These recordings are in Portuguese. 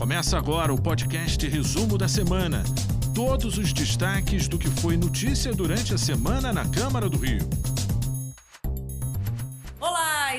Começa agora o podcast Resumo da Semana. Todos os destaques do que foi notícia durante a semana na Câmara do Rio.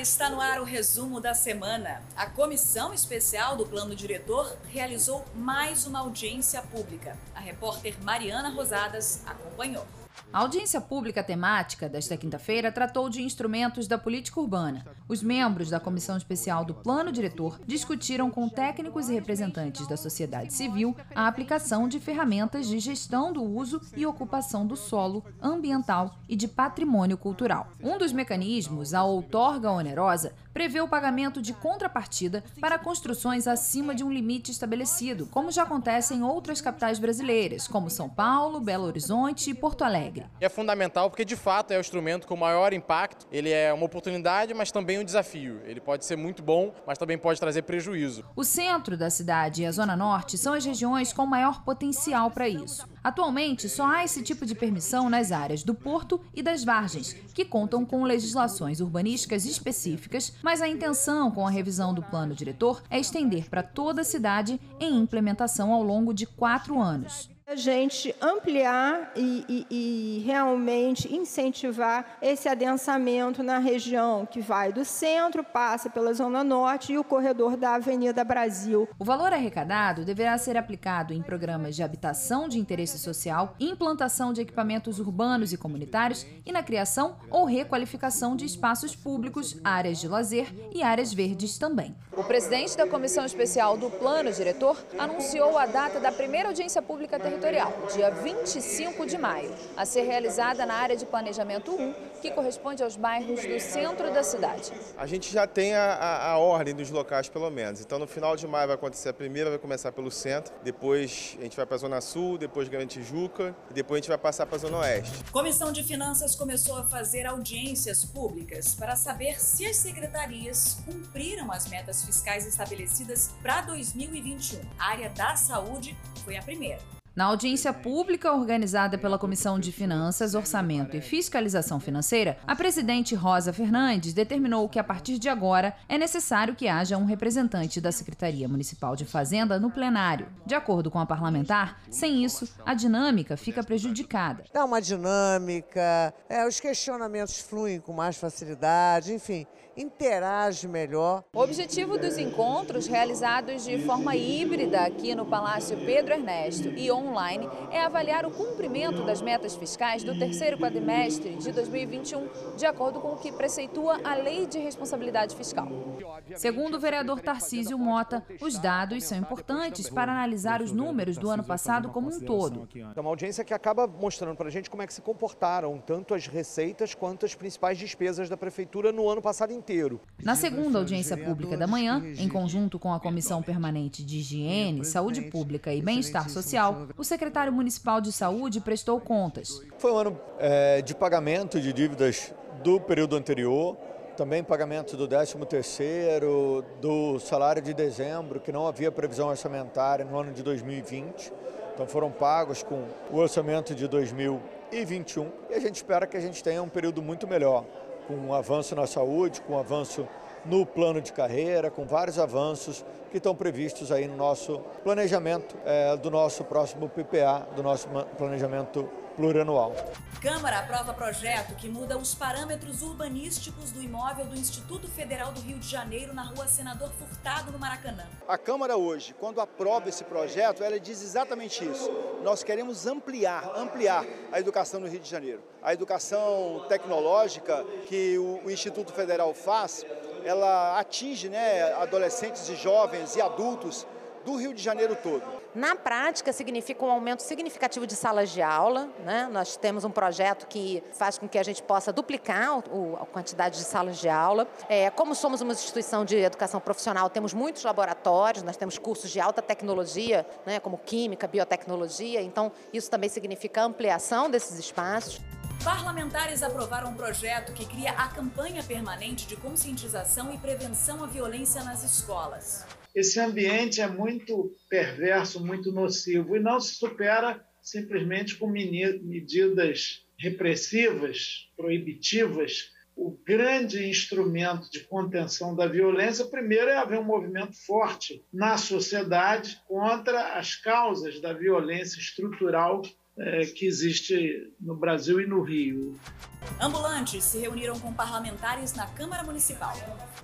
Está no ar o resumo da semana. A comissão especial do Plano Diretor realizou mais uma audiência pública. A repórter Mariana Rosadas acompanhou. A audiência pública temática desta quinta-feira tratou de instrumentos da política urbana. Os membros da Comissão Especial do Plano Diretor discutiram com técnicos e representantes da sociedade civil a aplicação de ferramentas de gestão do uso e ocupação do solo, ambiental e de patrimônio cultural. Um dos mecanismos, a outorga onerosa, generosa prevê o pagamento de contrapartida para construções acima de um limite estabelecido, como já acontece em outras capitais brasileiras, como São Paulo, Belo Horizonte e Porto Alegre. É fundamental porque, de fato, é o instrumento com maior impacto. Ele é uma oportunidade, mas também um desafio. Ele pode ser muito bom, mas também pode trazer prejuízo. O centro da cidade e a zona norte são as regiões com maior potencial para isso. Atualmente, só há esse tipo de permissão nas áreas do porto e das vargens, que contam com legislações urbanísticas específicas, mas a intenção com a revisão do plano diretor é estender para toda a cidade em implementação ao longo de quatro anos a gente ampliar e, e, e, realmente incentivar esse adensamento na região que vai do centro, passa pela Zona Norte e o corredor da Avenida Brasil. O valor arrecadado deverá ser aplicado em programas de habitação de interesse social, implantação de equipamentos urbanos e comunitários e na criação ou requalificação de espaços públicos, áreas de lazer e áreas verdes também. O presidente da Comissão Especial do Plano Diretor anunciou a data da primeira audiência pública territorial territorial, dia 25 de maio, a ser realizada na área de planejamento 1, que corresponde aos bairros do centro da cidade. A gente já tem a, a, a ordem dos locais, pelo menos. Então, no final de maio vai acontecer a primeira, vai começar pelo centro, depois a gente vai para a Zona Sul, depois Grande Tijuca, e depois a gente vai passar para a Zona Oeste. Comissão de Finanças começou a fazer audiências públicas para saber se as secretarias cumpriram as metas fiscais estabelecidas para 2021. A área da saúde foi a primeira. Na audiência pública organizada pela Comissão de Finanças, Orçamento e Fiscalização Financeira, a presidente Rosa Fernandes determinou que a partir de agora é necessário que haja um representante da Secretaria Municipal de Fazenda no plenário. De acordo com a parlamentar, sem isso, a dinâmica fica prejudicada. Dá uma dinâmica, é, os questionamentos fluem com mais facilidade, enfim, interage melhor. O objetivo dos encontros, realizados de forma híbrida aqui no Palácio Pedro Ernesto e online é avaliar o cumprimento das metas fiscais do terceiro quadrimestre de 2021, de acordo com o que preceitua a Lei de Responsabilidade Fiscal. Segundo o vereador Tarcísio Mota, os dados são importantes para analisar os números do ano passado como um todo. É uma audiência que acaba mostrando para a gente como é que se comportaram tanto as receitas quanto as principais despesas da prefeitura no ano passado inteiro. Na segunda audiência pública da manhã, em conjunto com a Comissão Permanente de Higiene, Saúde Pública e Bem-Estar Social, o secretário municipal de saúde prestou contas. Foi um ano é, de pagamento de dívidas do período anterior, também pagamento do 13º, do salário de dezembro, que não havia previsão orçamentária no ano de 2020. Então foram pagos com o orçamento de 2021 e a gente espera que a gente tenha um período muito melhor, com um avanço na saúde, com um avanço no plano de carreira, com vários avanços que estão previstos aí no nosso planejamento é, do nosso próximo PPA, do nosso planejamento plurianual. Câmara aprova projeto que muda os parâmetros urbanísticos do imóvel do Instituto Federal do Rio de Janeiro na rua Senador Furtado, no Maracanã. A Câmara hoje, quando aprova esse projeto, ela diz exatamente isso. Nós queremos ampliar, ampliar a educação no Rio de Janeiro. A educação tecnológica que o Instituto Federal faz, ela atinge né, adolescentes e jovens e adultos do Rio de Janeiro todo. Na prática, significa um aumento significativo de salas de aula. Né? Nós temos um projeto que faz com que a gente possa duplicar o, a quantidade de salas de aula. É, como somos uma instituição de educação profissional, temos muitos laboratórios, nós temos cursos de alta tecnologia, né, como química, biotecnologia, então isso também significa ampliação desses espaços. Parlamentares aprovaram um projeto que cria a campanha permanente de conscientização e prevenção à violência nas escolas. Esse ambiente é muito perverso, muito nocivo e não se supera simplesmente com medidas repressivas, proibitivas, o grande instrumento de contenção da violência, primeiro é haver um movimento forte na sociedade contra as causas da violência estrutural é, que existe no Brasil e no Rio. Ambulantes se reuniram com parlamentares na Câmara Municipal.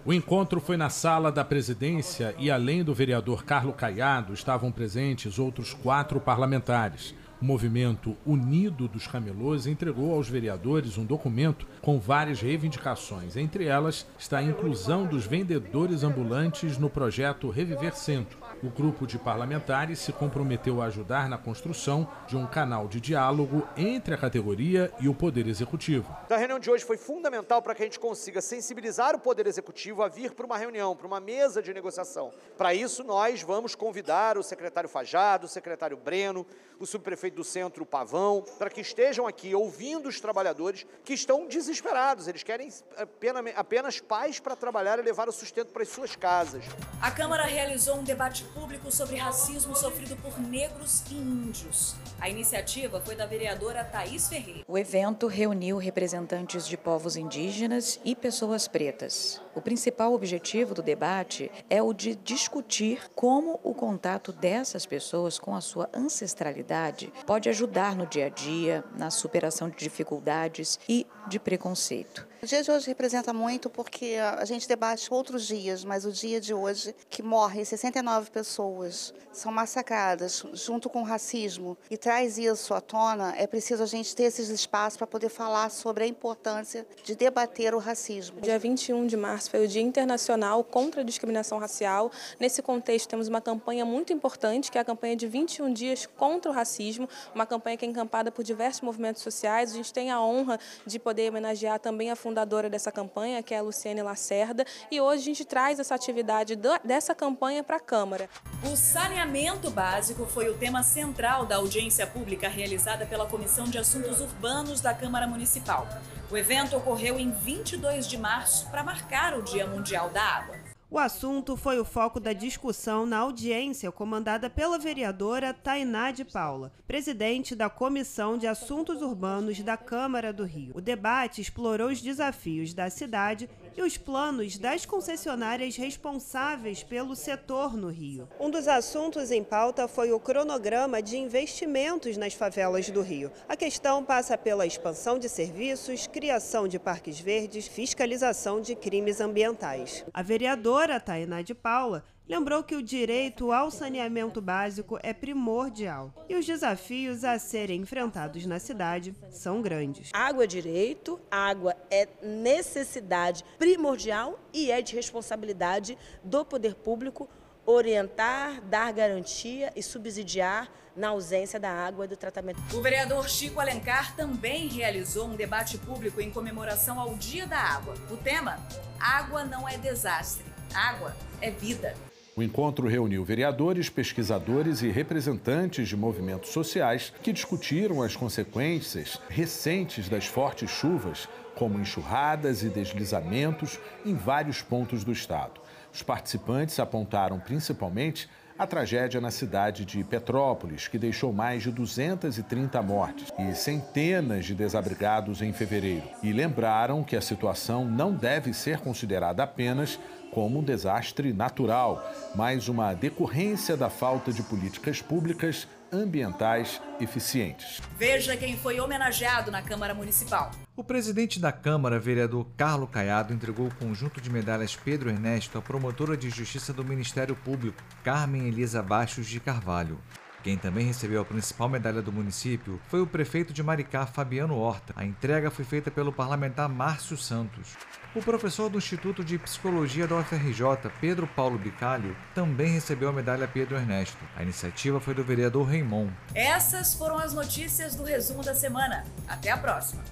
O encontro foi na sala da presidência e, além do vereador Carlos Caiado, estavam presentes outros quatro parlamentares. O movimento Unido dos Camelôs entregou aos vereadores um documento com várias reivindicações. Entre elas está a inclusão dos vendedores ambulantes no projeto Reviver Centro. O grupo de parlamentares se comprometeu a ajudar na construção de um canal de diálogo entre a categoria e o Poder Executivo. A reunião de hoje foi fundamental para que a gente consiga sensibilizar o Poder Executivo a vir para uma reunião, para uma mesa de negociação. Para isso, nós vamos convidar o secretário Fajado, o secretário Breno, o subprefeito do centro, o Pavão, para que estejam aqui ouvindo os trabalhadores que estão desesperados. Eles querem apenas, apenas paz para trabalhar e levar o sustento para as suas casas. A Câmara realizou um debate público sobre racismo sofrido por negros e índios. A iniciativa foi da vereadora Thaís Ferreira. O evento reuniu representantes de povos indígenas e pessoas pretas. O principal objetivo do debate é o de discutir como o contato dessas pessoas com a sua ancestralidade pode ajudar no dia a dia, na superação de dificuldades e de preconceito. O dia de hoje representa muito porque a gente debate outros dias, mas o dia de hoje, que morrem 69 pessoas, são massacradas junto com o racismo e traz isso à tona, é preciso a gente ter esses espaços para poder falar sobre a importância de debater o racismo. Dia 21 de março foi o Dia Internacional contra a Discriminação Racial. Nesse contexto, temos uma campanha muito importante, que é a campanha de 21 dias contra o racismo, uma campanha que é encampada por diversos movimentos sociais. A gente tem a honra de poder homenagear também a fundadora dessa campanha, que é a Luciane Lacerda, e hoje a gente traz essa atividade dessa campanha para a Câmara. O saneamento básico foi o tema central da audiência pública realizada pela Comissão de Assuntos Urbanos da Câmara Municipal. O evento ocorreu em 22 de março para marcar o Dia Mundial da Água. O assunto foi o foco da discussão na audiência comandada pela vereadora Tainá de Paula, presidente da Comissão de Assuntos Urbanos da Câmara do Rio. O debate explorou os desafios da cidade e os planos das concessionárias responsáveis pelo setor no Rio. Um dos assuntos em pauta foi o cronograma de investimentos nas favelas do Rio. A questão passa pela expansão de serviços, criação de parques verdes, fiscalização de crimes ambientais. A vereadora Tainá de Paula lembrou que o direito ao saneamento básico é primordial e os desafios a serem enfrentados na cidade são grandes. Água é direito, água é necessidade primordial e é de responsabilidade do poder público orientar, dar garantia e subsidiar na ausência da água e do tratamento. O vereador Chico Alencar também realizou um debate público em comemoração ao Dia da Água. O tema: Água não é desastre Água é vida. O encontro reuniu vereadores, pesquisadores e representantes de movimentos sociais que discutiram as consequências recentes das fortes chuvas, como enxurradas e deslizamentos em vários pontos do estado. Os participantes apontaram principalmente a tragédia na cidade de Petrópolis, que deixou mais de 230 mortes e centenas de desabrigados em fevereiro. E lembraram que a situação não deve ser considerada apenas como um desastre natural, mas uma decorrência da falta de políticas públicas ambientais eficientes. Veja quem foi homenageado na Câmara Municipal. O presidente da Câmara, vereador Carlos Caiado, entregou o conjunto de medalhas Pedro Ernesto à promotora de justiça do Ministério Público, Carmen Elisa Baixos de Carvalho. Quem também recebeu a principal medalha do município foi o prefeito de Maricá, Fabiano Horta. A entrega foi feita pelo parlamentar Márcio Santos. O professor do Instituto de Psicologia da UFRJ, Pedro Paulo Bicalho, também recebeu a medalha Pedro Ernesto. A iniciativa foi do vereador Raimon. Essas foram as notícias do resumo da semana. Até a próxima.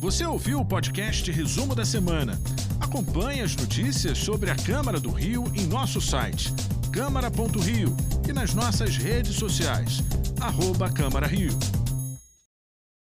Você ouviu o podcast Resumo da Semana? Acompanhe as notícias sobre a Câmara do Rio em nosso site câmara.rio e nas nossas redes sociais, arroba Câmara Rio.